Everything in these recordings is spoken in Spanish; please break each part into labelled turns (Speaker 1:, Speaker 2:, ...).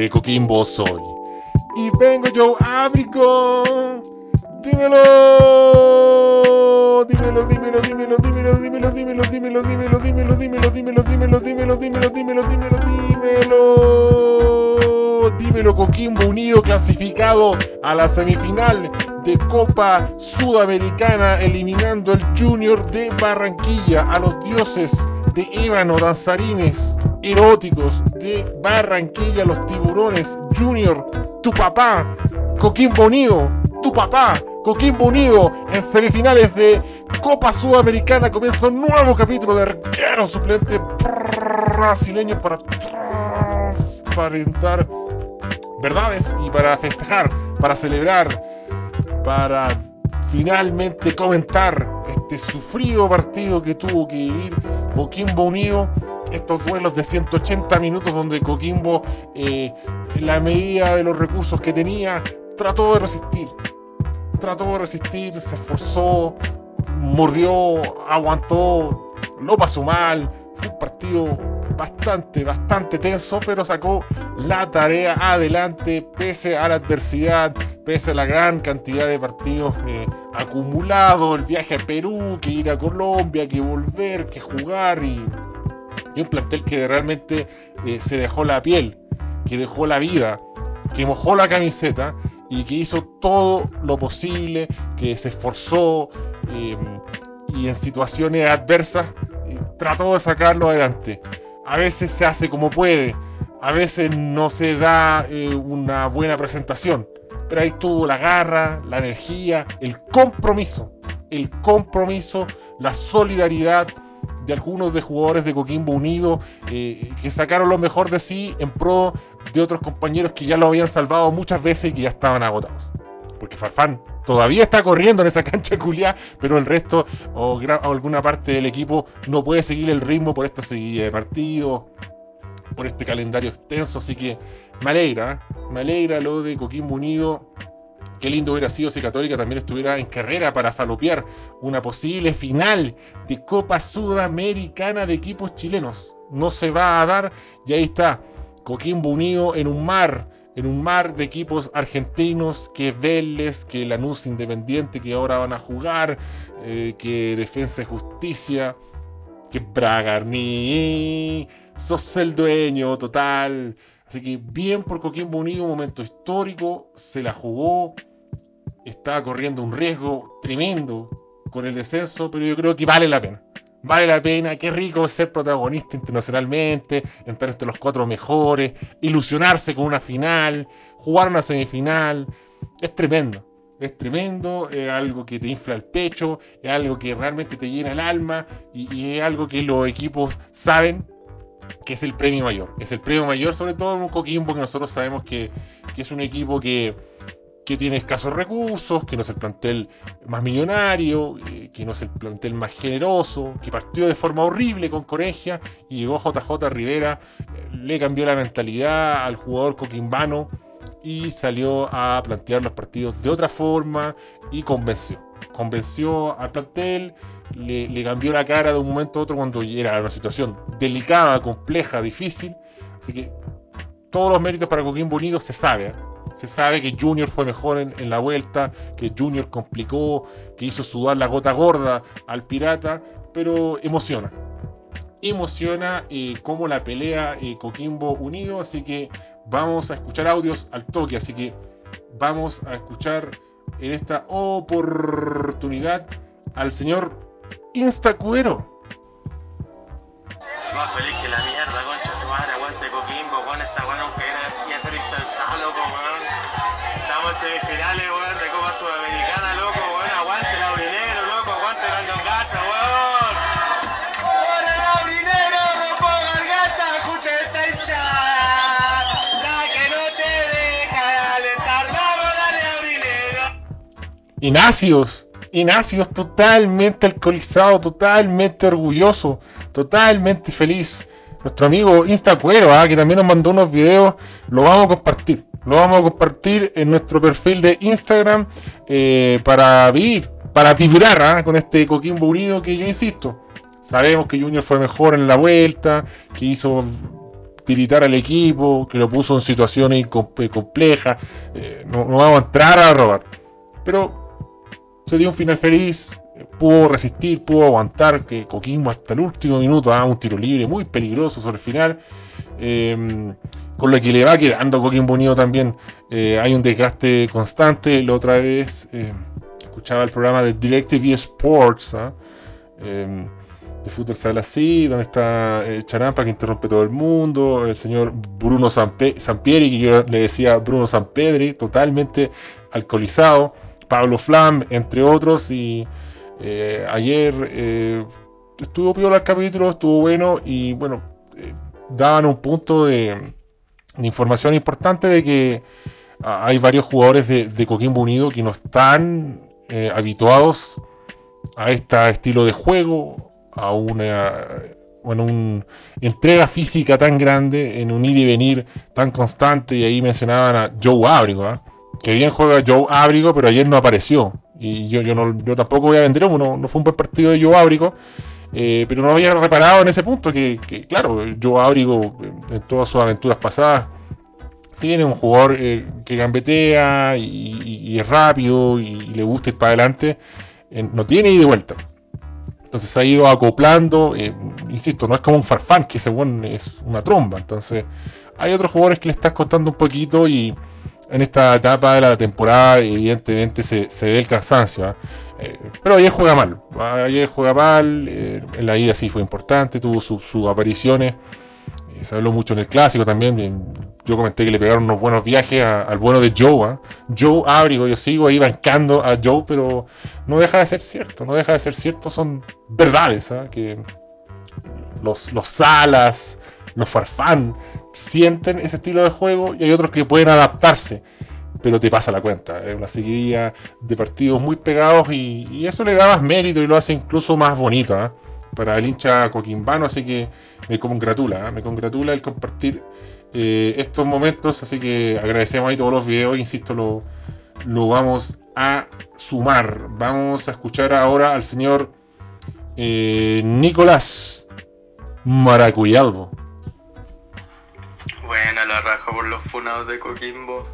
Speaker 1: de Coquimbo soy. Y vengo yo, Ábrico. Dímelo. Dímelo, dímelo, dímelo, dímelo, dímelo, dímelo, dímelo, dímelo, dímelo, dímelo, dímelo, dímelo, dímelo, dímelo, dímelo, dímelo, dímelo. Dímelo Coquimbo Unido clasificado a la semifinal de Copa Sudamericana eliminando el Junior de Barranquilla a los dioses de ébano danzarines eróticos de Barranquilla, los tiburones Junior, tu papá, Coquimbo Unido, tu papá, Coquimbo Unido en semifinales de Copa Sudamericana comienza un nuevo capítulo de arquero suplente brasileño para transparentar verdades y para festejar, para celebrar, para finalmente comentar este sufrido partido que tuvo que vivir Coquimbo Unido estos duelos de 180 minutos donde Coquimbo, eh, en la medida de los recursos que tenía, trató de resistir. Trató de resistir, se esforzó, mordió, aguantó, lo pasó mal. Fue un partido bastante, bastante tenso, pero sacó la tarea adelante pese a la adversidad, pese a la gran cantidad de partidos eh, acumulados, el viaje a Perú, que ir a Colombia, que volver, que jugar y y un plantel que realmente eh, se dejó la piel, que dejó la vida, que mojó la camiseta y que hizo todo lo posible, que se esforzó eh, y en situaciones adversas eh, trató de sacarlo adelante. A veces se hace como puede, a veces no se da una buena presentación, pero ahí estuvo la garra, la energía, el compromiso, el compromiso, la solidaridad de algunos de jugadores de Coquimbo Unido eh, que sacaron lo mejor de sí en pro de otros compañeros que ya lo habían salvado muchas veces y que ya estaban agotados. Porque Farfán todavía está corriendo en esa cancha culiá, pero el resto o, alguna parte del equipo no puede seguir el ritmo por esta seguida de partidos, por este calendario extenso. Así que me alegra, me alegra lo de Coquimbo Unido Qué lindo hubiera sido si Católica también estuviera en carrera para falopear una posible final de Copa Sudamericana de equipos chilenos. No se va a dar y ahí está. Coquimbo unido en un mar, en un mar de equipos argentinos, que Vélez, que Lanús Independiente, que ahora van a jugar, eh, que Defensa y Justicia, que Bragarni, sos el dueño total. Así que bien por Coquimbo Unido, momento histórico, se la jugó, estaba corriendo un riesgo tremendo con el descenso, pero yo creo que vale la pena. Vale la pena, qué rico ser protagonista internacionalmente, entrar entre los cuatro mejores, ilusionarse con una final, jugar una semifinal. Es tremendo, es tremendo, es algo que te infla el pecho, es algo que realmente te llena el alma y, es algo que los equipos saben que es el premio mayor. Es el premio mayor, sobre todo en un Coquimbo que nosotros sabemos que, es un equipo que, tiene escasos recursos, que no es el plantel más millonario, eh, que no es el plantel más generoso, que partió de forma horrible con Coregia y llegó JJ Rivera, eh, le cambió la mentalidad al jugador coquimbano y salió a plantear los partidos de otra forma y convenció. Convenció al plantel, le, cambió la cara de un momento a otro cuando era una situación delicada, compleja, difícil. Así que todos los méritos para Coquimbo Unido se sabe. ¿eh? Se sabe que Junior fue mejor en, la vuelta, que Junior complicó, que hizo sudar la gota gorda al pirata, pero emociona. Emociona eh, como la pelea eh, Coquimbo Unido, así que vamos a escuchar audios al toque, así que vamos a escuchar en esta oportunidad al señor Instacuero.
Speaker 2: Semifinales, weón, de Copa Sudamericana, loco, weón, aguante el aurinero, loco, aguante el casa, weón. ¡Por el aurinero, rompo garganta, escucha esta hinchada! La que no te deja de alentar, vamos, dale.
Speaker 1: Ignacios. Ignacio totalmente alcoholizado, totalmente orgulloso, totalmente feliz. Nuestro amigo Instacuero, ¿ah? que también nos mandó unos videos, lo vamos a compartir. Lo vamos a compartir en nuestro perfil de Instagram eh, para vivir, para vibrar ¿ah? con este Coquimbo Unido que yo insisto. Sabemos que Junior fue mejor en la vuelta, que hizo tiritar al equipo, que lo puso en situaciones complejas. Eh, no, vamos a entrar a robar. Pero se dio un final feliz, pudo resistir, pudo aguantar, que Coquimbo hasta el último minuto haga un tiro libre muy peligroso sobre el final. Em, con lo que le va quedando Coquimbo Unido también eh, hay un desgaste constante. La otra vez em, escuchaba el programa de DirecTV Sports. ¿ah? Em, de Fútbol Sala así, donde está eh, Charampa que interrumpe todo el mundo, el señor Bruno Sampieri, que yo le decía Bruno Sampedri, totalmente alcoholizado, Pablo Flam, entre otros, y eh, ayer eh, estuvo peor el capítulo, estuvo bueno, y bueno, daban un punto de, información importante de que ah, hay varios jugadores de, Coquimbo Unido que no están habituados a este estilo de juego, a una, bueno, entrega física tan grande, en un ir y venir tan constante, y ahí mencionaban a Joe Abrigo, ¿ah? que bien juega Joe Abrigo, pero ayer no apareció. Y yo, yo, no, tampoco voy a vender uno, no fue un buen partido de Joe Abrigo. Eh, pero no había reparado en ese punto que, claro, Joe Abrigo en todas sus aventuras pasadas, si bien un jugador eh, que gambetea y, es rápido y, le gusta ir para adelante, eh, no tiene ida de vuelta. Entonces se ha ido acoplando, eh, insisto, no es como un farfán, que según es una tromba. Entonces hay otros jugadores que le estás costando un poquito y en esta etapa de la temporada evidentemente se, ve el cansancio. ¿ah? Eh, pero ayer juega mal, ayer juega mal, eh, en la ida sí fue importante, tuvo sus apariciones se habló mucho en el clásico también. Yo comenté que le pegaron unos buenos viajes al bueno de Joe. ¿ah? Joe Abrigo, yo sigo ahí bancando a Joe, pero no deja de ser cierto. No deja de ser cierto, son verdades. ¿ah? Que los, los Salas, los Farfán sienten ese estilo de juego y hay otros que pueden adaptarse. Pero te pasa la cuenta. Es una seguidilla de partidos muy pegados y, eso le da más mérito y lo hace incluso más bonito. ¿ah? para el hincha coquimbano, así que me congratula, ¿eh? me congratula el compartir eh, estos momentos, así que agradecemos ahí todos los videos, insisto, lo, lo vamos a sumar. Vamos a escuchar ahora al señor eh, Nicolás Maracuyalvo.
Speaker 2: Buena la raja por los funados de Coquimbo.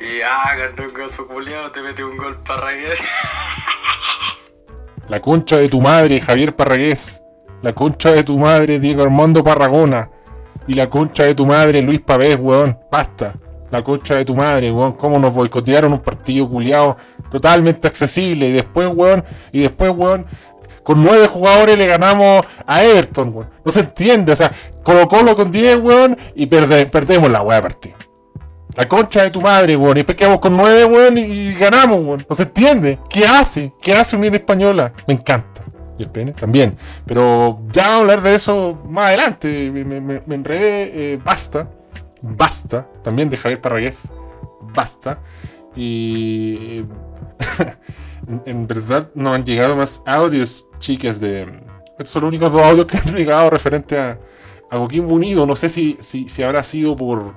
Speaker 2: Y ah, un caso culiado, te mete un gol para
Speaker 1: La concha de tu madre, Javier Parragués. La concha de tu madre, Diego Armando Parragona. Y la concha de tu madre, Luis Pavés, weón. Basta. La concha de tu madre, weón. Cómo nos boicotearon un partido culiado totalmente accesible. Y después, weón. Y después, weón. Con nueve jugadores le ganamos a Everton, weón. No se entiende. O sea, Colo Colo con 10, weón. Y perdemos la weá partido. La concha de tu madre, weón. Y después con nueve, weón, y ganamos, weón. No se entiende. ¿Qué hace? ¿Qué hace Unida Española? Me encanta. Y el pene también. Pero ya hablar de eso más adelante. Me, enredé. Eh, basta. Basta. También de Javier Parragués. Basta. Y. en, verdad no han llegado más audios, chicas, de. Estos son los únicos dos audios que han llegado referente a, a Coquimbo Unido. No sé si, si, si habrá sido por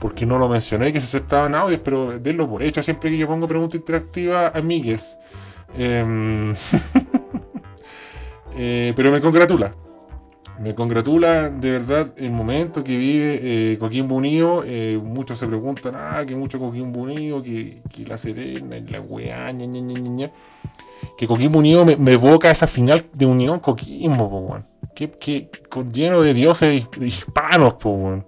Speaker 1: porque no lo mencioné, que se aceptaban audios, pero denlo por hecho siempre que yo pongo pregunta interactiva, amigues. Em, eh, pero me congratula. Me congratula de verdad el momento que vive eh, Coquimbo Unido. Eh, muchos se preguntan, ah, que mucho Coquimbo Unido, que, la Serena, la weá, ña, ña, ña, Que Coquimbo Unido me, evoca esa final de Unión Coquimbo, po, Que, que, con, lleno de dioses hispanos, po,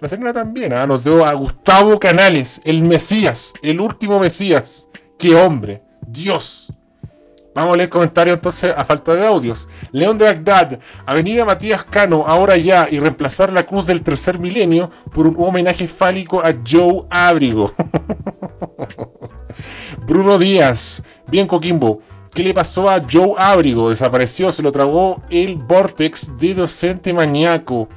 Speaker 1: la Serena también, ¿ah? nos dio a Gustavo Canales, el Mesías, el último Mesías. ¡Qué hombre! ¡Dios! Vamos a leer comentarios entonces a falta de audios. León de Bagdad, Avenida Matías Cano, ahora ya, y reemplazar la cruz del tercer milenio por un homenaje fálico a Joe Abrigo. Bruno Díaz, bien Coquimbo. ¿Qué le pasó a Joe Abrigo? Desapareció, se lo tragó el Vortex de docente maníaco.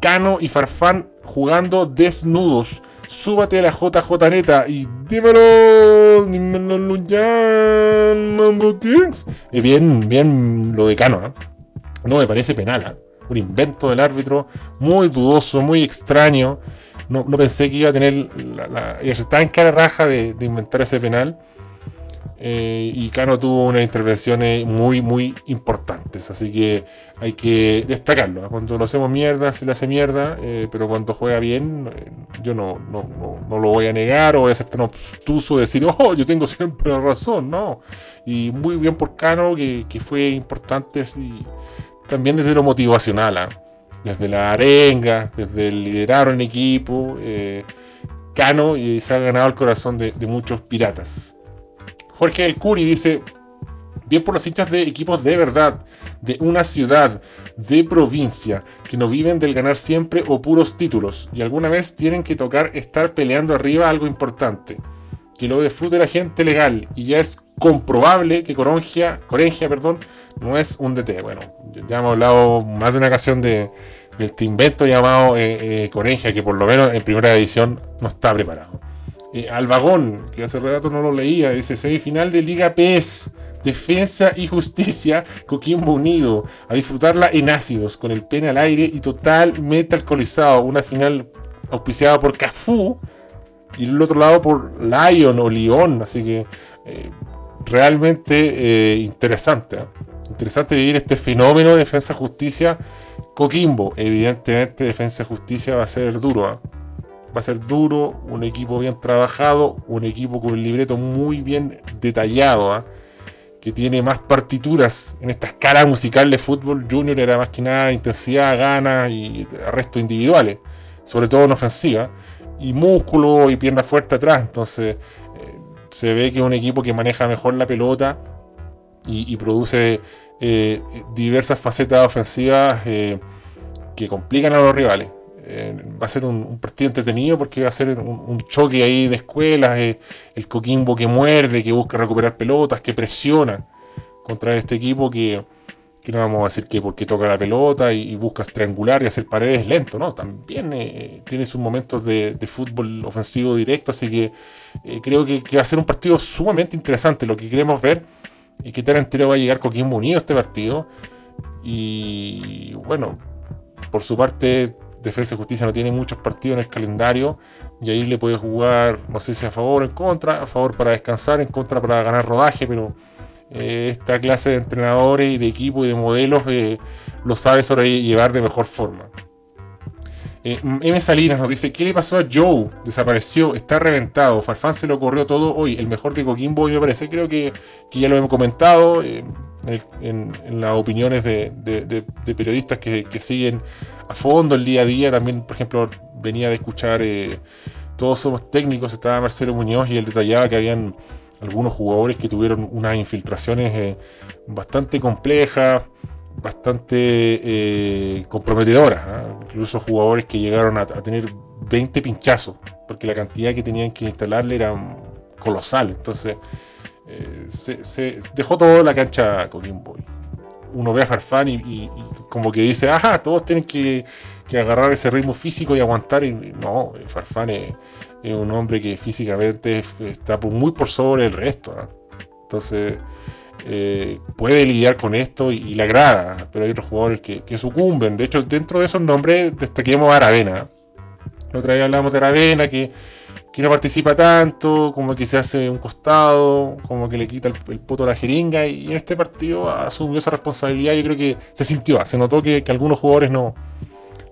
Speaker 1: Cano y Farfán jugando desnudos. Súbate a la JJ neta y dímelo, dímelo ya, Mambo Kings. Y bien, bien lo de Cano, ¿no? me parece penal, ¿eh? Un invento del árbitro muy dudoso, muy extraño. No, pensé que iba a tener la, la, en cara raja de, inventar ese penal. Eh, y Cano tuvo unas intervenciones muy, muy importantes. Así que hay que destacarlo. Cuando lo hacemos mierda, se le hace mierda. Eh, pero cuando juega bien, eh, yo no, no, no, lo voy a negar o voy a ser tan obstuso de decir, oh, yo tengo siempre la razón. No. Y muy bien por Cano, que, fue importante y también desde lo motivacional. Desde la arenga, desde el liderar en equipo. Cano y se ha ganado el corazón de muchos piratas. Jorge El Curi dice, bien por los hinchas de equipos de verdad, de una ciudad, de provincia, que no viven del ganar siempre o puros títulos, y alguna vez tienen que tocar estar peleando arriba algo importante, que lo disfrute la gente legal, y ya es comprobable que Corongia, Corengia perdón, no es un DT. Bueno, ya hemos hablado más de una ocasión de, este invento llamado eh, eh, Corengia, que por lo menos en primera edición no está preparado. Eh, al vagón, que hace rato no lo leía, dice semifinal de Liga PES, Defensa y Justicia, Coquimbo Unido, a disfrutarla en ácidos, con el pene al aire y totalmente alcoholizado, una final auspiciada por Cafú y el otro lado por Lion o León, así que eh, realmente eh, interesante, interesante vivir este fenómeno de Defensa-Justicia, Coquimbo, evidentemente Defensa-Justicia va a ser duro, va a ser duro, un equipo bien trabajado, un equipo con un libreto muy bien detallado, ¿ah? que tiene más partituras en esta escala musical de fútbol. Junior era más que nada intensidad, ganas y arrestos individuales, sobre todo en ofensiva, y músculo y pierna fuerte atrás. Entonces eh, se ve que es un equipo que maneja mejor la pelota y, produce eh, diversas facetas ofensivas eh, que complican a los rivales. Eh, va a ser un, partido entretenido porque va a ser un, choque ahí de escuelas, eh, el Coquimbo que muerde, que busca recuperar pelotas, que presiona contra este equipo que, no vamos a decir que porque toca la pelota y, busca triangular y hacer paredes lento, ¿no? También eh, tiene sus momentos de, fútbol ofensivo directo, así que creo que, va a ser un partido sumamente interesante. Lo que queremos ver y qué tan entero va a llegar Coquimbo unido a este partido. Y bueno, por su parte Defensa y Justicia no tiene muchos partidos en el calendario y ahí le puede jugar, no sé si a favor o en contra, a favor para descansar, en contra para ganar rodaje, pero eh, esta clase de entrenadores y de equipo y de modelos eh, lo sabe sobrellevar de mejor forma. Eh, M. Salinas nos dice, ¿qué le pasó a Joe? Desapareció, está reventado, Farfán se lo corrió todo hoy, el mejor de Coquimbo me parece, creo que, ya lo hemos comentado en, las opiniones de, periodistas que, siguen fondo el día a día. También, por ejemplo, venía de escuchar eh, Todos Somos Técnicos, estaba Marcelo Muñoz y él detallaba que habían algunos jugadores que tuvieron unas infiltraciones eh, bastante complejas, bastante eh, comprometedoras. ¿ah? Incluso jugadores que llegaron a, tener 20 pinchazos, porque la cantidad que tenían que instalarle era colosal. Entonces, se, dejó todo la cancha Coquimbo. Uno ve a Farfán y, como que dice, ajá, todos tienen que, agarrar ese ritmo físico y aguantar. Y, no, Farfán es, un hombre que físicamente está muy por sobre el resto. ¿ah? Entonces, eh, puede lidiar con esto y, le agrada, pero hay otros jugadores que, sucumben. De hecho, dentro de esos nombres destaquemos a Aravena. La otra vez hablamos de Aravena, que que no participa tanto, como que se hace un costado, como que le quita el, poto a la jeringa, y en este partido asumió esa responsabilidad. Yo creo que se sintió, se notó que, algunos jugadores no,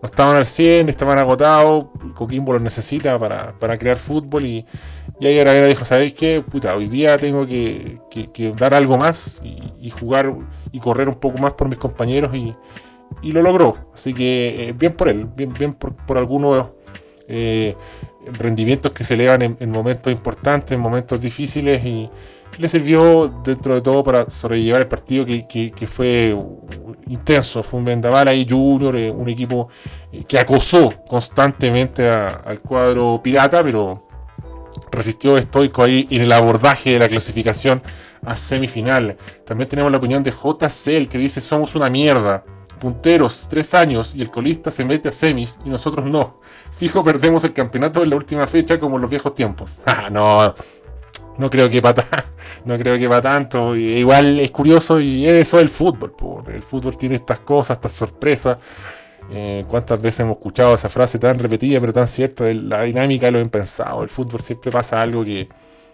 Speaker 1: estaban al 100, estaban agotados, Coquimbo los necesita para, crear fútbol, y, y ahí Aravena dijo: ¿Sabéis qué? Puta, hoy día tengo que, dar algo más y, jugar y correr un poco más por mis compañeros, y, lo logró. Así que eh, bien por él, bien, bien por, por algunos. Eh, rendimientos que se elevan en, momentos importantes, en momentos difíciles y le sirvió dentro de todo para sobrellevar el partido que, fue intenso, fue un vendaval ahí Junior, eh, un equipo eh, que acosó constantemente al cuadro pirata, pero resistió estoico ahí en el abordaje de la clasificación a semifinal. También tenemos la opinión de JCL que dice somos una mierda punteros, tres años, y el colista se mete a semis y nosotros no. Fijo, perdemos el campeonato en la última fecha como en los viejos tiempos. Ah, no, no creo que para no creo que para tanto. Igual es curioso y eso es el fútbol. El fútbol tiene estas cosas, estas sorpresas. Eh, ¿Cuántas veces hemos escuchado esa frase tan repetida pero tan cierta la dinámica de lo impensado? El fútbol siempre pasa algo que,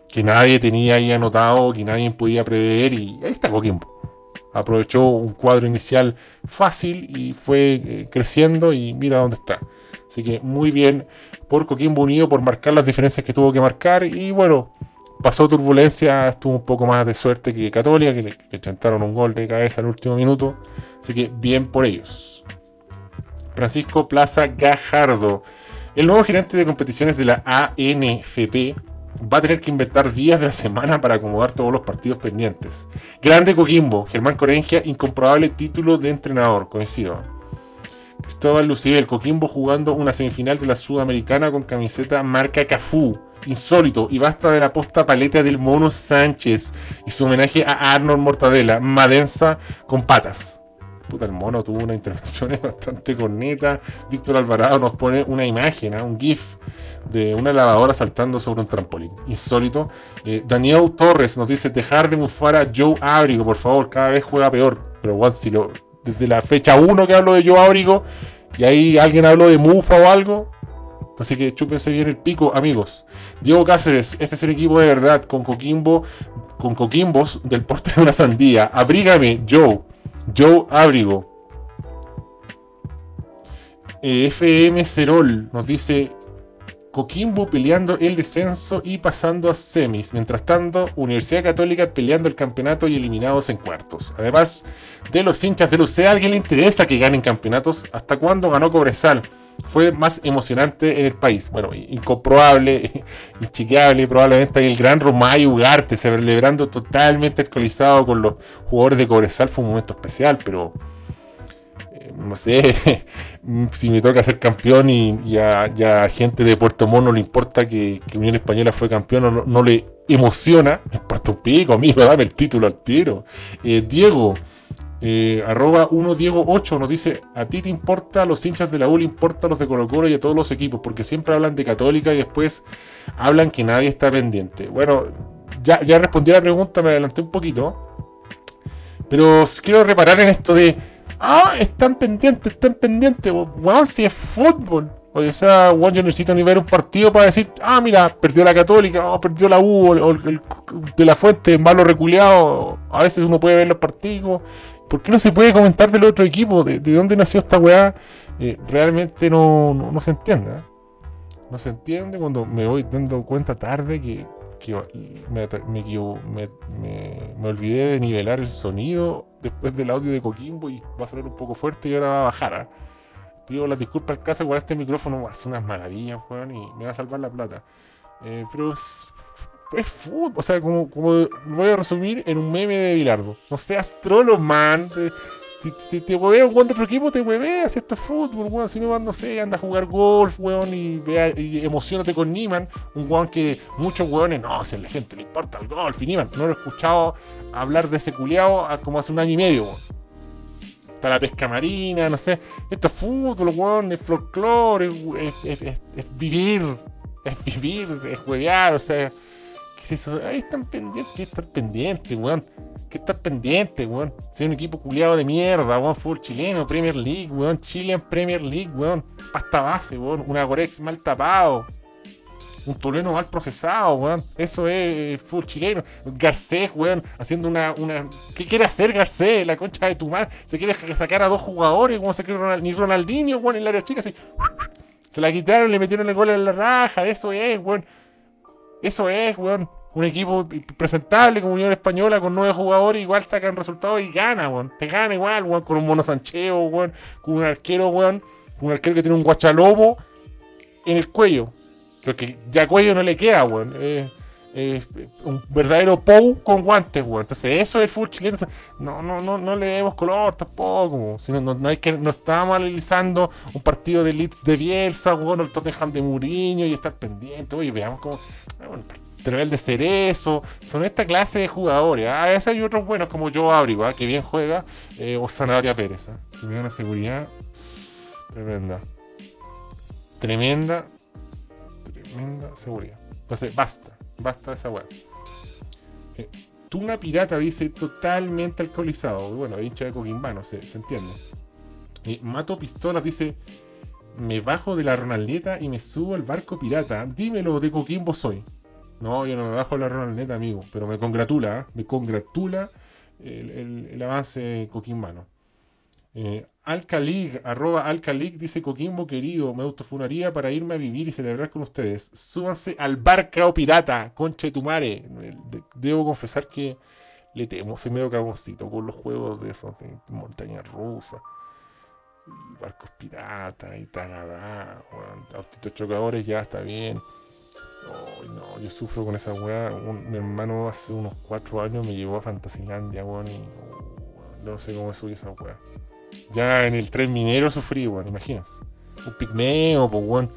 Speaker 1: que nadie tenía ahí anotado, que nadie podía prever, y ahí está Coquimbo. Aprovechó un cuadro inicial fácil y fue eh, creciendo y mira dónde está. Así que muy bien por Coquimbo Unido por marcar las diferencias que tuvo que marcar y bueno, pasó turbulencia, estuvo un poco más de suerte que Católica, que le, le un gol de cabeza al último minuto. Así que bien por ellos. Francisco Plaza Gajardo, el nuevo gerente de competiciones de la ANFP, va a tener que inventar días de la semana para acomodar todos los partidos pendientes. Grande Coquimbo, Germán Corengia, incomprobable título de entrenador, coincido. Cristóbal Lucibel, Coquimbo jugando una semifinal de la Sudamericana con camiseta marca Cafú. Insólito, y basta de la posta paleta del Mono Sánchez y su homenaje a Arnold Mortadela, Madensa con patas. Puta, el mono tuvo una intervención bastante corneta. Víctor Alvarado nos pone una imagen, ¿ah? un GIF de una lavadora saltando sobre un trampolín. Insólito. Eh, Daniel Torres nos dice: Dejar de mufar a Joe Abrigo, por favor, cada vez juega peor. Pero igual, si desde la fecha 1 que hablo de Joe Abrigo y ahí alguien habló de mufa o algo. Así que chúpense bien el pico, amigos. Diego Cáceres, este es el equipo de verdad, con Coquimbo, con Coquimbos del porte de una sandía. Abrígame, Joe. Joe Abrigo. Eh, FM Cerol nos dice Coquimbo peleando el descenso y pasando a semis. Mientras tanto, Universidad Católica peleando el campeonato y eliminados en cuartos. Además de los hinchas de Lucea, ¿a alguien le interesa que ganen campeonatos? ¿Hasta cuándo ganó Cobresal? Fue más emocionante en el país. Bueno, incomprobable, inchequeable, probablemente el gran Romayo Ugarte celebrando totalmente alcoholizado con los jugadores de Cobresal fue un momento especial, pero no sé, si me toca ser campeón y, a, gente de Puerto Montt no le importa que, Unión Española fue campeón, no, no, le emociona, me importa un pico, amigo, dame el título al tiro. Eh, Diego, eh, arroba 1 Diego 8 nos dice, a ti te importa, a los hinchas de la U le importa, a los de Colo Colo y a todos los equipos, porque siempre hablan de Católica y después hablan que nadie está pendiente. Bueno, ya, ya respondí a la pregunta, me adelanté un poquito, pero quiero reparar en esto de Ah, están pendientes, están pendientes, weón, si es fútbol. O sea, weón, yo necesito ni ver un partido para decir, ah, mira, perdió la Católica, o perdió la U, o el, de la Fuente, malo reculeado. A veces uno puede ver los partidos. ¿Por qué no se puede comentar del otro equipo? ¿De, dónde nació esta weá? Eh, realmente no, no, se entiende. ¿eh? No se entiende cuando me voy dando cuenta tarde que, me, me, olvidé de nivelar el sonido después del audio de Coquimbo y va a sonar un poco fuerte y ahora va a bajar. ¿ah? Pido las disculpas al caso, igual este micrófono hace unas maravillas, y me va a salvar la plata. Eh, pero es, fútbol, o sea, como, como voy a resumir en un meme de Bilardo. No seas trolo, man. Si te, hueveas un otro equipo, te hueveas. Esto es fútbol, weón. Si no, no sé, anda a jugar golf, weón, y, vea, y emocionate con Niman. Un weón que muchos weones, no, si a la gente le importa el golf. Y Niman, no lo he escuchado hablar de ese culiao como hace un año y medio, weón. Está la pesca marina, no sé. Esto es fútbol, weón, es folclore, es, es, vivir. Es vivir, es huevear, o sea. ¿Qué es eso? Ahí están pendientes, que estar pendientes, weón que estar pendiente, weón. Soy un equipo culiado de mierda, weón. Fútbol chileno, Premier League, weón. Chilean Premier League, weón. Pasta base, weón. Un Agorex mal tapado. Un Toleno mal procesado, weón. Eso es fútbol chileno. Garcés, weón. Haciendo una, una. ¿Qué quiere hacer Garcés? La concha de tu madre. Se quiere sacar a dos jugadores, como se quiere ni Ronaldinho, weón, en el área chica. Se, se la quitaron, le metieron el gol en la raja. Eso es, weón. Eso es, weón un equipo presentable como Unión Española con nueve jugadores, igual sacan resultados y gana, weón. Te gana igual, weón, con un mono sancheo, weón, con un arquero, weón, un arquero que tiene un guachalobo en el cuello. Porque ya cuello no le queda, weón. Un verdadero POU con guantes, weón. Entonces, eso es el fútbol chileno. No, no, no, no le demos color tampoco. Si no, no, hay que, no estamos analizando un partido de Leeds de Bielsa, weón, el Tottenham de Mourinho y estar pendiente. Oye, veamos cómo de Cerezo, son esta clase de jugadores. A veces hay otros buenos como Joe Abrigo, ¿ah? que bien juega, eh, o Zanahoria Pérez, ¿ah? que una seguridad tremenda. Tremenda, tremenda seguridad. Entonces, basta, basta de esa weá. Eh, Tuna Pirata dice totalmente alcoholizado. Bueno, hincha de Coquimbano, se, se entiende. Eh, Mato Pistolas dice: Me bajo de la Ronaldeta y me subo al barco pirata. Dímelo de Coquimbo soy. No, yo no me bajo la Ronaldnet, amigo. Pero me congratula, ¿eh? me congratula el, el, el avance coquimbano. Eh, Alcalig, arroba Alcalig, dice Coquimbo querido, me autofunaría para irme a vivir y celebrar con ustedes. Súbanse al barca o pirata, concha de tu madre. De- Debo confesar que le temo, soy medio cagoncito con los juegos de esos, montañas rusas, y barcos piratas, y tagadá, autitos chocadores ya está bien. Ay, no, yo sufro con esa weá. Mi hermano hace unos cuatro años me llevó a Fantasilandia, weón, y oh, no sé cómo subí esa weá. Ya en el tren minero sufrí, weón, imaginas. Un pigmeo, pues, weón.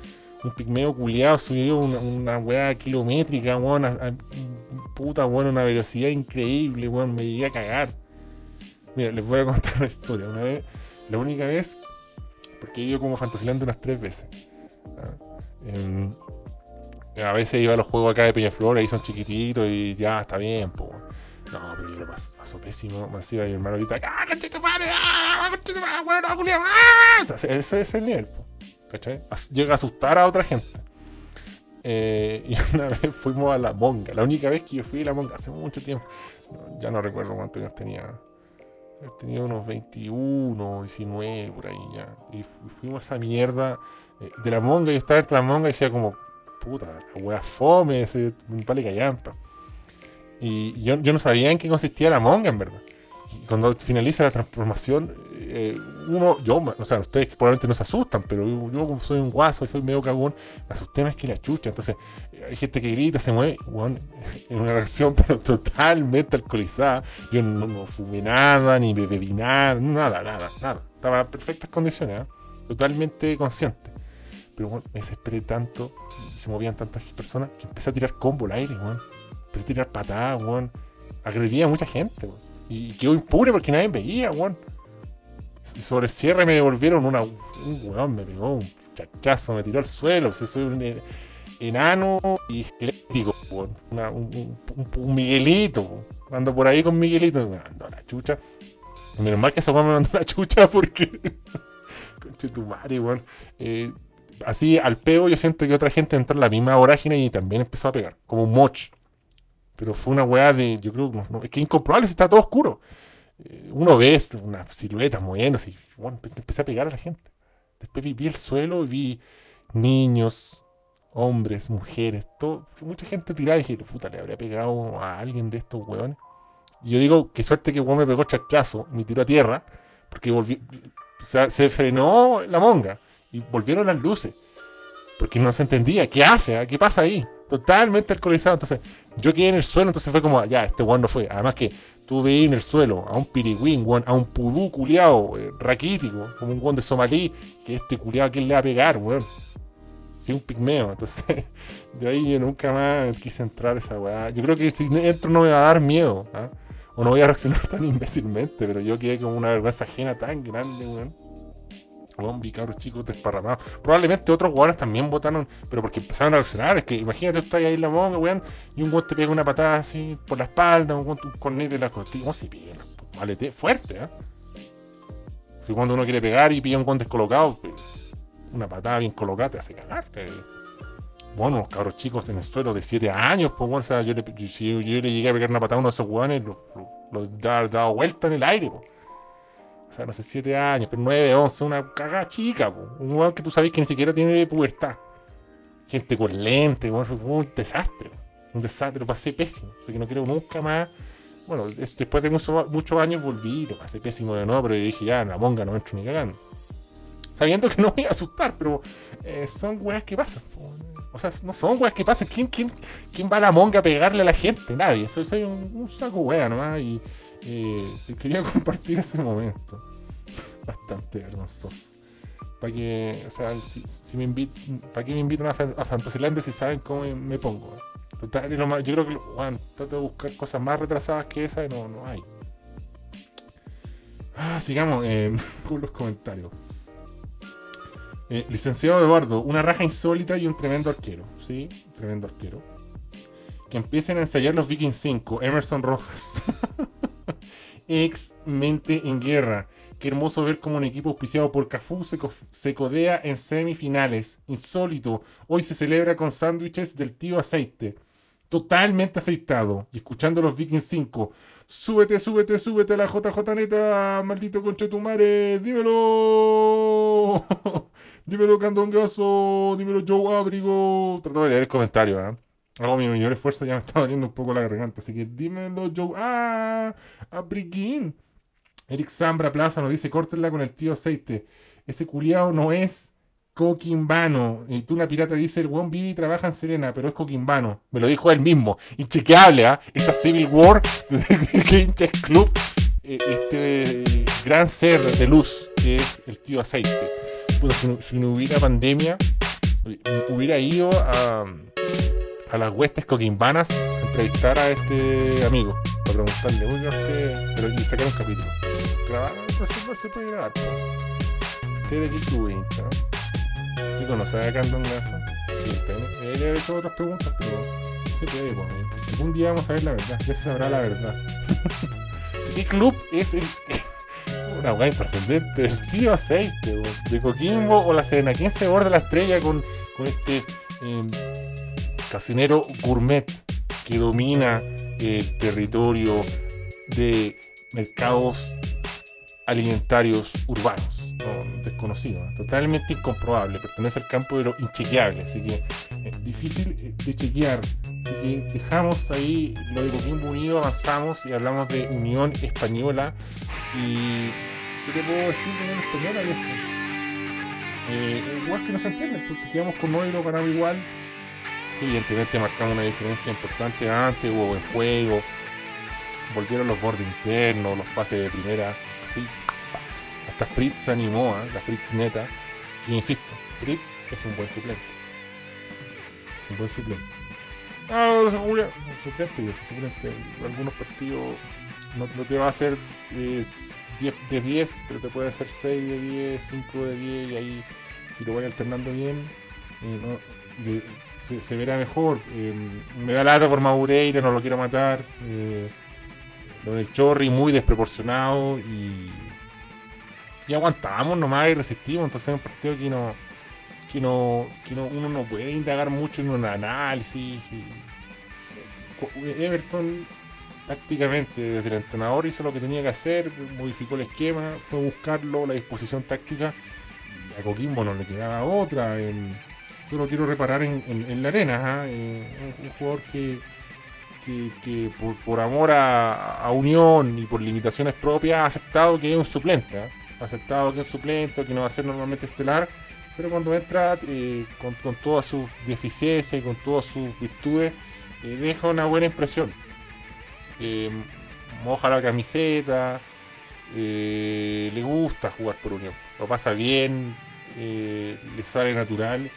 Speaker 1: Un pigmeo culiado subió una, una weá kilométrica, weón. Puta, weón, una velocidad increíble, weón. Me llegué a cagar. Mira, les voy a contar una historia. Una vez, la única vez, porque he ido como Fantasyland unas tres veces. Ah, em, a veces iba a los juegos acá de Peñaflor, ahí son chiquititos y ya está bien, pues. No, pero yo lo paso, paso pésimo. Más iba y mi hermano ahorita, ¡ah, conchito madre! ¡ah, conchito madre! ¡bueno, culiao! ¡ah! Ese es el nivel, ¿cachai? Llega a asustar a otra gente. Eh, y una vez fuimos a la monga, la única vez que yo fui a la monga, hace mucho tiempo. Ya no recuerdo cuántos años tenía. Tenía unos 21, 19 por ahí ya. Y fu- fuimos a esa mierda eh, de la monga. Yo estaba entre la monga y decía como, puta, la wea fome, ese un pale callampa. Y yo, yo no sabía en qué consistía la monga, en verdad. Y cuando finaliza la transformación, eh, uno, yo, o sea, ustedes probablemente no se asustan, pero yo, como soy un guaso y soy medio cagón, me asusté más que la chucha. Entonces, hay gente que grita, se mueve, weón, es una reacción, pero totalmente alcoholizada. Yo no, fumé nada, ni bebí nada, nada, nada, nada. Estaba en perfectas condiciones, ¿eh? totalmente consciente. Pero bueno, me desesperé tanto se movían tantas personas que empecé a tirar combo al aire, weón. Empecé a tirar patadas, weón. Agredía a mucha gente, weón. Y quedó impune porque nadie veía, weón. Sobre el cierre me devolvieron una. Un weón me pegó un chachazo, me tiró al suelo. O sea, soy un en- enano y esquelético, weón. Un, Miguelito, weón. Ando por ahí con Miguelito, me mandó la chucha. Menos mal que esa weón me mandó la chucha porque. Conche tu madre, weón. Eh, así al peo yo siento que otra gente entró en la misma vorágine y también empezó a pegar, como un moch. Pero fue una weá de, yo creo, no, es que incomprobable, si está todo oscuro. Eh, uno ve una silueta moviéndose y bueno, empecé, a pegar a la gente. Después vi, el suelo y vi niños, hombres, mujeres, mucha gente tirada y dije, puta, le habría pegado a alguien de estos weones. Y yo digo, qué suerte que me pegó chachazo, me tiró a tierra, porque sea, se frenó la monga y volvieron las luces. Porque no se entendía, ¿qué hace? ah? ¿Qué pasa ahí? Totalmente alcoholizado. Entonces, yo quedé en el suelo, entonces fue como, ya, este weón no fue. Además que veías en el suelo a un pirigüín, weón, a un pudú culiao, eh, raquítico, como un weón de somalí, que este culiao, ¿quién le va a pegar, weón? Sí, un pigmeo. Entonces, de ahí yo nunca más quise entrar esa weá. Yo creo que si entro no me va a dar miedo, ¿ah? O no voy a reaccionar tan imbécilmente, pero yo quedé con una vergüenza ajena tan grande, weón. Weón, cabros chicos desparramados. Probablemente otros jugadores también votaron, pero porque empezaron a reaccionar. Es que imagínate, estás ahí en la monga, weón, y un weón te pega una patada así por la espalda, un un cornete de la costilla. ¿Cómo se pega? Malete, fuerte, ¿eh? Si cuando uno quiere pegar y pilla un weón descolocado, pues, una patada bien colocada te hace cagar. Bueno, unos cabros chicos en el suelo de 7 años, pues, weón, o sea, yo le, si yo, le llegué a pegar una patada a uno de esos weones, lo, lo, lo daba, daba vuelta en el aire, pues. O sea, no sé, 7 años, pero 9, 11, una cagada chica, un weón que tú sabes que ni siquiera tiene pubertad. Gente con lente, weón, un desastre, un desastre, pasé pésimo. Así que no quiero nunca más. Bueno, es- después de muchos, muchos años volví, lo pasé pésimo de nuevo, pero dije ya, en la monga no entro ni cagando. Sabiendo que no me voy a asustar, pero eh, son weas que pasan. O sea, no son weas que pasan. ¿Quién, quién, quién va a la monga a pegarle a la gente? Nadie. Soy, soy un, un saco wea nomás y quería compartir ese momento. Bastante vergonzoso. Para que, o sea, si, me invitan, ¿para qué me invitan a, a Fantasylandia si saben cómo me, pongo? Total, lo más- yo creo que, trato de buscar cosas más retrasadas que esa y no, no hay. Ah, sigamos eh, con los comentarios. Eh, licenciado Eduardo, una raja insólita y un tremendo arquero. Sí, tremendo arquero. Que empiecen a ensayar los Vikings 5, Emerson Rojas. Ex mente en guerra. Qué hermoso ver cómo un equipo auspiciado por Cafú se, se codea en semifinales. Insólito. Hoy se celebra con sándwiches del tío aceite. totalmente aceitado y escuchando los Vikings 5. Súbete, súbete, súbete a la JJ neta, maldito conchetumare, dímelo. dímelo Candongazo, dímelo Joe Abrigo. Trato de leer el comentario, ¿eh? Hago mi mayor esfuerzo, ya me está doliendo un poco la garganta, así que dímelo Joe. ¡Ah! Abriguín. Eric Zambra Plaza nos dice, córtenla con el tío aceite. Ese culiao no es coquimbano. Y tú, una pirata, dice, el buen vive y trabaja en Serena, pero es coquimbano. Me lo dijo él mismo. Inchequeable, ¿ah? Esta Civil War de Inches Club. eh, Este gran ser de luz que es el tío aceite. Puta, si, no, si no hubiera pandemia, hubiera ido a, a las huestes coquimbanas a entrevistar a este amigo. Para preguntarle, oiga usted, pero y sacar un capítulo. Grabar, por supuesto, se puede grabar. Usted de club hincha, ¿no? ¿Qué conoce a Candon Gaza? Y el. Él ha hecho otras preguntas, pero se puede poner. Algún día vamos a ver la verdad, ya se sabrá la verdad. ¿Qué club es el. Una weá imprescindente, el tío aceite, weón, de Coquimbo o la Serena? ¿Quién se borda la estrella con, con este eh, casinero gourmet que domina el territorio de mercados alimentarios urbanos? ¿no? Desconocido, ¿no? totalmente incomprobable, pertenece al campo de lo inchequeable, así que es difícil eh, de chequear. Así que dejamos ahí lo de Coquimbo Unido, avanzamos y hablamos de Unión Española. Y. ¿Qué te puedo decir de Unión Española? Eh, igual que no se entiende, porque quedamos con 9 y lo ganamos igual. Evidentemente marcamos una diferencia importante antes, hubo buen juego. Volvieron los bordes internos, los pases de primera, así. Hasta Fritz se animó, ¿ah? la Fritz neta. Y insisto, Fritz es un buen suplente. Es un buen suplente. Ah. Un suplente, viejo, suplente. Algunos partidos no, te va a hacer eh, 10 de 10, pero te puede hacer 6 de 10, 5 de 10 y ahí si lo voy alternando bien, eh, no, se, verá mejor. Eh, me da lata por Maureira, no lo quiero matar. eh, lo del Chorri muy desproporcionado y, y aguantamos nomás y resistimos. Entonces es un partido que no, que no, que no uno no puede indagar mucho en un análisis. Everton tácticamente desde el entrenador hizo lo que tenía que hacer, modificó el esquema, fue a buscarlo, la disposición táctica. Y a Coquimbo no le quedaba otra. em, solo quiero reparar en, la arena. Eh, un, un jugador que, por, amor a, Unión y por limitaciones propias ha aceptado que es un suplente. ¿ah? Ha aceptado que es suplente, que no va a ser normalmente estelar. Pero cuando entra eh, con, todas sus deficiencias y con todas sus virtudes, eh, deja una buena impresión. Moja la camiseta, le gusta jugar por Unión, lo pasa bien, le sale natural.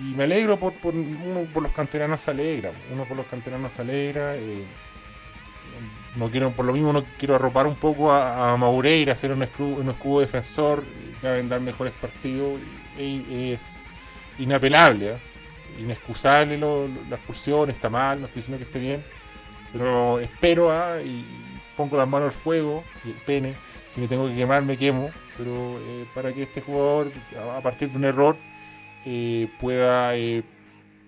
Speaker 1: Y me alegro por, por, uno por los canteranos se alegra, uno por los canteranos se alegra. eh, no quiero, por lo mismo no quiero arropar un poco a, Maureira, hacer un escudo, un escudo defensor, deben dar mejores partidos, es inapelable, ¿eh? inexcusable la expulsión, está mal, no estoy diciendo que esté bien, pero espero ¿ah? y pongo las manos al fuego y el pene, si me tengo que quemar me quemo, pero eh, para que este jugador a partir de un error eh, pueda eh,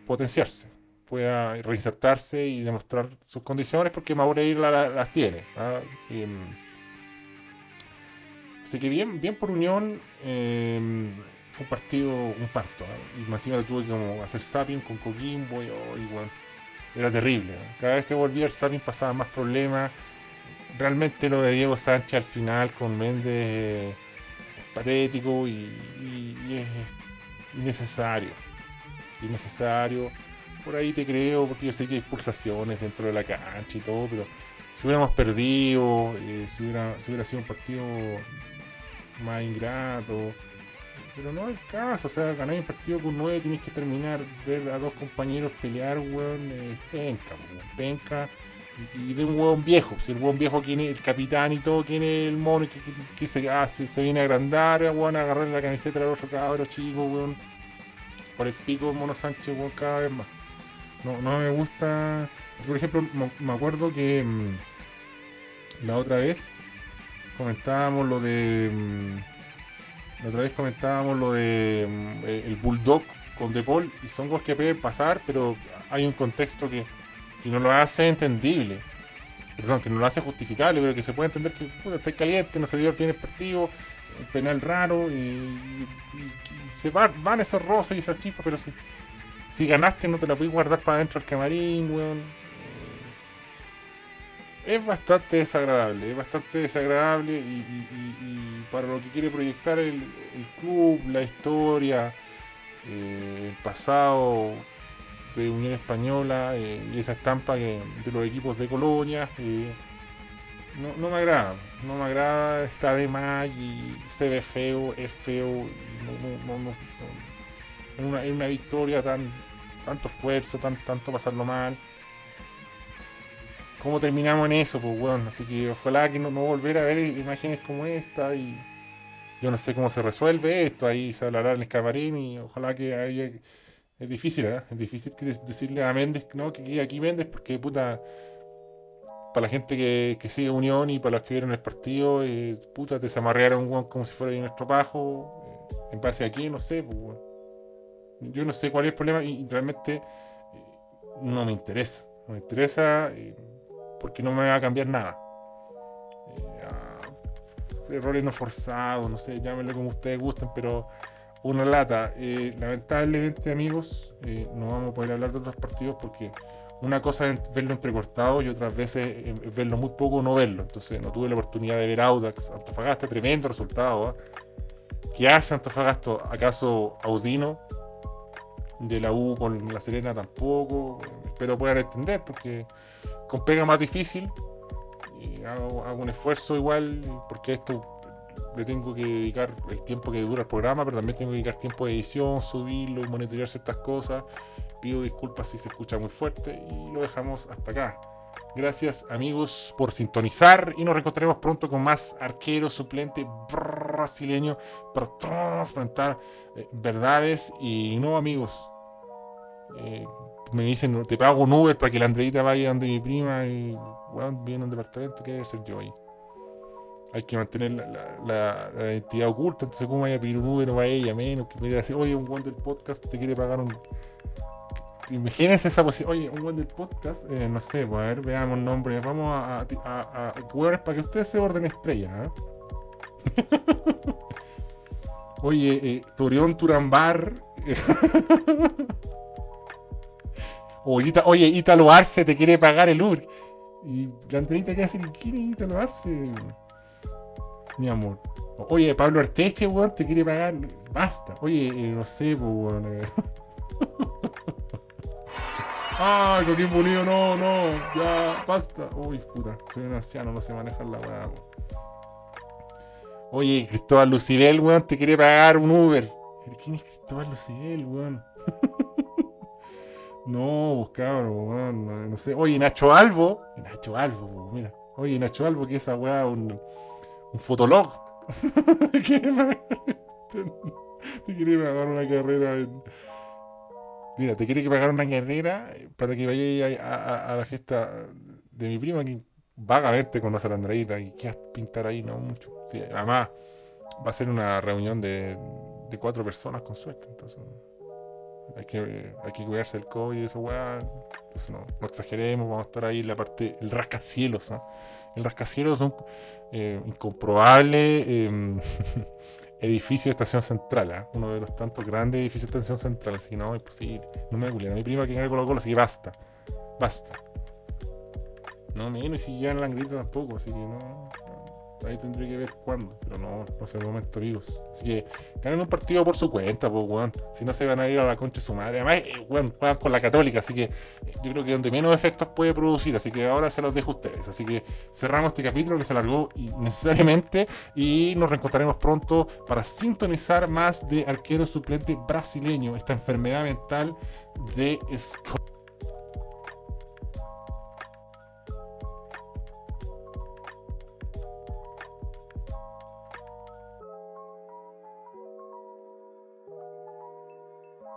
Speaker 1: potenciarse, pueda reinsertarse y demostrar sus condiciones porque Maureira la- la- las tiene. ¿ah? Em, así que bien, bien por Unión. em, fue un partido, un parto. ¿ah? Y encima tuve que hacer zapping con Coquimbo y, oh, bueno, era terrible. Cada vez que volvía el zapping pasaba más problemas. Realmente lo de Diego Sánchez al final con Méndez eh, es patético y, y- y es innecesario. Innecesario. Por ahí te creo, porque yo sé que hay pulsaciones dentro de la cancha y todo, pero si hubiéramos perdido, eh, si, hubiera, si hubiera sido un partido más ingrato, pero no es el caso, o sea, ganar un partido con 9 tienes que terminar, ver a dos compañeros pelear, weón, es penca, weón, penca. Y, de un hueón viejo, si el hueón viejo tiene el capitán y todo, tiene el mono que, que- se, ah, viene a agrandar, a agarrar la camiseta del otro cabro chico, weón. Por el pico mono Sánchez, cada vez más. No, no me gusta. Por ejemplo, me- acuerdo que mm, la otra vez comentábamos lo de. mm, la otra vez comentábamos lo de mm, el Bulldog con De Paul y son cosas que pueden pasar, pero hay un contexto que Y no lo hace entendible. Perdón, que no lo hace justificable, pero que se puede entender que puta, está caliente, no se dio bien el partido, un penal raro, y, se van esos roces y esas chispas, pero si, si ganaste no te la puedes guardar para adentro del camarín, weón. Es bastante desagradable, es bastante desagradable y, para lo que quiere proyectar el, club, la historia, eh, el pasado de Unión Española eh, y esa estampa de los equipos de Colonia. Eh, no, me agrada, no me agrada, está de más y se ve feo, es feo. No, no, en, una, en, una, victoria tan tanto esfuerzo, tan, tanto pasarlo mal. ¿Cómo terminamos en eso? Pues bueno, así que ojalá que no, no volver a ver imágenes como esta y yo no sé cómo se resuelve esto, ahí se hablará en el camarín y ojalá que haya es difícil, ¿eh? Es difícil decirle a Méndez, ¿no? Que aquí Méndez, porque puta. Para la gente que, que sigue Unión y para los que vieron el partido, eh, puta, te zamarrearon como si fuera de nuestro pajo. Eh, en base a qué, no sé, pues, Yo no sé cuál es el problema y, realmente eh, no me interesa. No me interesa porque no me va a cambiar nada. Errores no forzados, no sé, llámenlo como ustedes gusten, pero una lata. Eh, lamentablemente, amigos, eh, no vamos a poder hablar de otros partidos porque una cosa es verlo entrecortado y otras veces es verlo muy poco o no verlo. Entonces, no tuve la oportunidad de ver Audax, Antofagasta, tremendo resultado. ¿ah? ¿Qué hace Antofagasta? ¿Acaso Audino? De la U con la Serena tampoco. Espero puedan entender porque con pega más difícil. hago, hago un esfuerzo igual porque esto le tengo que dedicar el tiempo que dura el programa, pero también tengo que dedicar tiempo de edición, subirlo y monitorear ciertas cosas. Pido disculpas si se escucha muy fuerte y lo dejamos hasta acá. Gracias amigos por sintonizar y nos reencontraremos pronto con más arquero suplente brasileño para transplantar eh, verdades y no amigos. Eh, me dicen, te pago un Uber para que la Andreita vaya donde mi prima y bueno, viene un departamento, ¿qué debe ser yo ahí? Hay que mantener la, identidad oculta, entonces cómo vaya a pedir un Uber a ella, menos que me diga así, oye, un one del podcast te quiere pagar un... Imagínense esa posición, oye, un one del podcast, eh, no sé, pues a ver, veamos el nombre, vamos a, a, a, para que ustedes se orden estrella, ¿eh? Oye, eh, Turambar. oye, Italo Arce te quiere pagar el Uber. Y la entrevista que hace, ¿quién es Italo Arce? Mi amor. Oye, Pablo Arteche, weón, te quiere pagar. Basta. Oye, eh, no sé, pues, weón. Ay, Coquín Bonito, no, no, ya, basta. Uy, puta, soy un anciano, no sé manejar la weá, Oye, Cristóbal Lucibel, weón, te quiere pagar un Uber. ¿Quién es Cristóbal Lucibel, weón? no, cabrón, weón, no, sé. Oye, Nacho Albo. Nacho Albo, mira. Oye, Nacho Albo, que esa weá, un un fotolog. te, quiere pagar, una carrera en... Mira, te quiere que pagar una carrera para que vaya a, la fiesta de mi prima que vagamente conoce a la Andreita y que pintar ahí, no mucho. Sí, además, va a ser una reunión de, de cuatro personas con suerte, entonces hay que, hay que cuidarse del COVID y eso, weá. no, no, exageremos, vamos a estar ahí en la parte, el rascacielos, ¿no? El rascacielos es un eh, incomprobable em, edificio de estación central, ¿ah? uno de los tantos grandes edificios de estación central, así que no, es posible. No me a mi prima que me colocó, así que basta, basta. No, menos, si en la tampoco, así que no. Ahí tendré que ver cuándo, pero no, no es el momento, amigos. Así que ganen un partido por su cuenta, pues, weón. Si no se van a ir a la concha de su madre. Además, eh, weón, juegan con la católica, así que eh, yo creo que donde menos efectos puede producir, así que ahora se los dejo a ustedes. Así que cerramos este capítulo que se alargó innecesariamente y nos reencontraremos pronto para sintonizar más de arquero suplente brasileño, esta enfermedad mental de Scott.